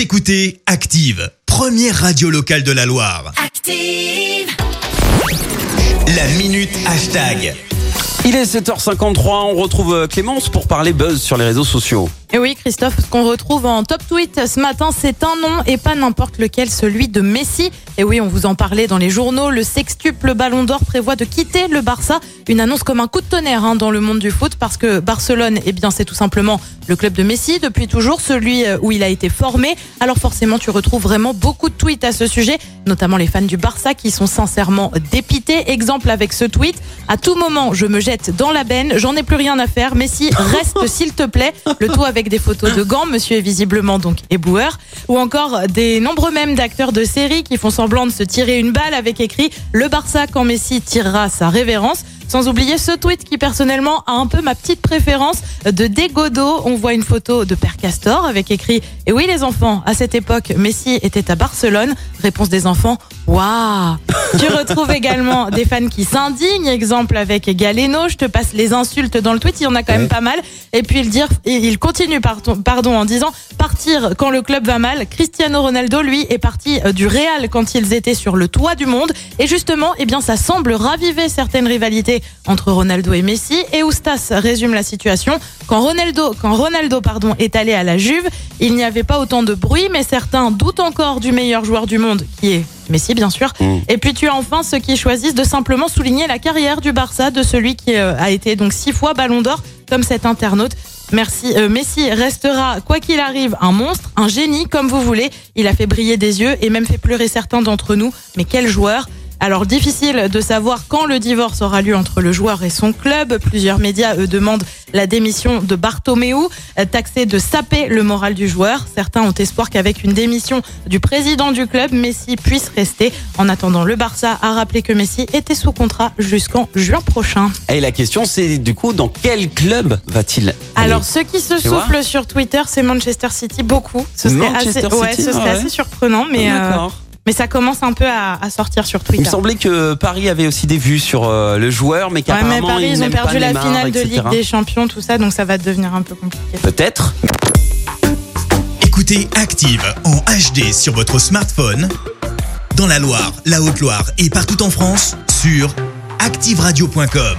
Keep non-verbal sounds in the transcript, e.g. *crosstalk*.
Vous écoutez Active, première radio locale de la Loire. Active. La minute hashtag. Il est 7h53, on retrouve euh, Clémence pour parler buzz sur les réseaux sociaux. Et oui, Christophe, ce qu'on retrouve en top tweet ce matin, c'est un nom et pas n'importe lequel, celui de Messi. Et oui, on vous en parlait dans les journaux. Le sextuple Ballon d'Or prévoit de quitter le Barça. Une annonce comme un coup de tonnerre hein, dans le monde du foot parce que Barcelone, eh bien, c'est tout simplement le club de Messi depuis toujours, celui euh, où il a été formé. Alors forcément, tu retrouves vraiment beaucoup de tweets à ce sujet, notamment les fans du Barça qui sont sincèrement dépités. Exemple avec ce tweet à tout moment, je me jette dans la benne, j'en ai plus rien à faire. Messi, reste *laughs* s'il te plaît. Le tout avec des photos de gants. Monsieur est visiblement donc éboueur. Ou encore des nombreux mèmes d'acteurs de séries qui font semblant de se tirer une balle avec écrit Le Barça quand Messi tirera sa révérence. Sans oublier ce tweet qui personnellement a un peu ma petite préférence de Dégodo. On voit une photo de Père Castor avec écrit Et oui les enfants, à cette époque, Messi était à Barcelone. Réponse des enfants Waouh Tu retrouves également des fans qui s'indignent. Exemple avec Galeno, je te passe les insultes dans le tweet, il y en a quand même pas mal. Et puis il, dire, il continue pardon, pardon, en disant partir quand le club va mal. Cristiano Ronaldo, lui, est parti euh, du Real quand ils étaient sur le toit du monde. Et justement, eh bien, ça semble raviver certaines rivalités entre Ronaldo et Messi. Et Oustas résume la situation. Quand Ronaldo, quand Ronaldo pardon, est allé à la Juve, il n'y avait pas autant de bruit, mais certains doutent encore du meilleur joueur du monde, qui est Messi bien sûr. Et puis tu as enfin ceux qui choisissent de simplement souligner la carrière du Barça, de celui qui euh, a été donc six fois Ballon d'Or, comme cet internaute. Merci. Euh, Messi restera, quoi qu'il arrive, un monstre, un génie, comme vous voulez. Il a fait briller des yeux et même fait pleurer certains d'entre nous. Mais quel joueur alors difficile de savoir quand le divorce aura lieu entre le joueur et son club. Plusieurs médias eux demandent la démission de Bartomeu, euh, taxé de saper le moral du joueur. Certains ont espoir qu'avec une démission du président du club, Messi puisse rester. En attendant, le Barça a rappelé que Messi était sous contrat jusqu'en juin prochain. Et la question c'est du coup dans quel club va-t-il Alors ceux qui se soufflent sur Twitter, c'est Manchester City beaucoup. Ce serait Manchester assez, ouais, City, ce serait ah ouais. assez surprenant, mais euh, D'accord. Mais ça commence un peu à, à sortir sur Il Twitter. me semblait que Paris avait aussi des vues sur euh, le joueur, mais Ouais, qu'apparemment mais Paris, ils ont perdu la Neymar, finale de etc. Ligue des Champions, tout ça, donc ça va devenir un peu compliqué. Peut-être. Écoutez Active en HD sur votre smartphone, dans la Loire, la Haute-Loire et partout en France, sur activeradio.com.